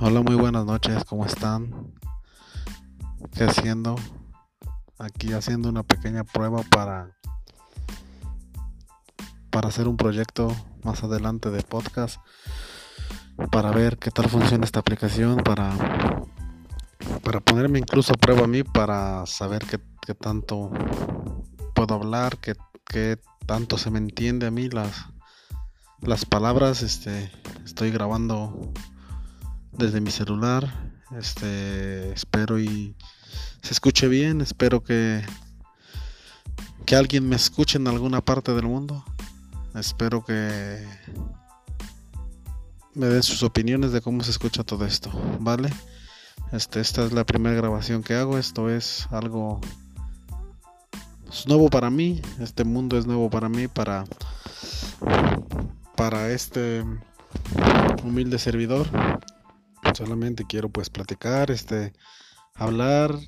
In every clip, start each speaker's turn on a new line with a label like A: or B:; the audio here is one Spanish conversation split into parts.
A: Hola, muy buenas noches, ¿cómo están? ¿Qué haciendo? Aquí haciendo una pequeña prueba para para hacer un proyecto más adelante de podcast para ver qué tal funciona esta aplicación para para ponerme incluso a prueba a mí para saber qué, qué tanto puedo hablar, qué, qué tanto se me entiende a mí las las palabras este estoy grabando desde mi celular. Este, espero y se escuche bien. Espero que que alguien me escuche en alguna parte del mundo. Espero que me den sus opiniones de cómo se escucha todo esto, ¿vale? Este, esta es la primera grabación que hago. Esto es algo es nuevo para mí. Este mundo es nuevo para mí, para para este humilde servidor solamente quiero pues platicar, este, hablar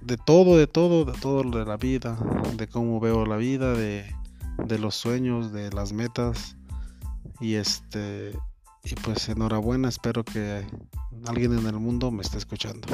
A: de todo, de todo, de todo lo de la vida, de cómo veo la vida, de, de los sueños, de las metas y este y pues enhorabuena, espero que alguien en el mundo me esté escuchando.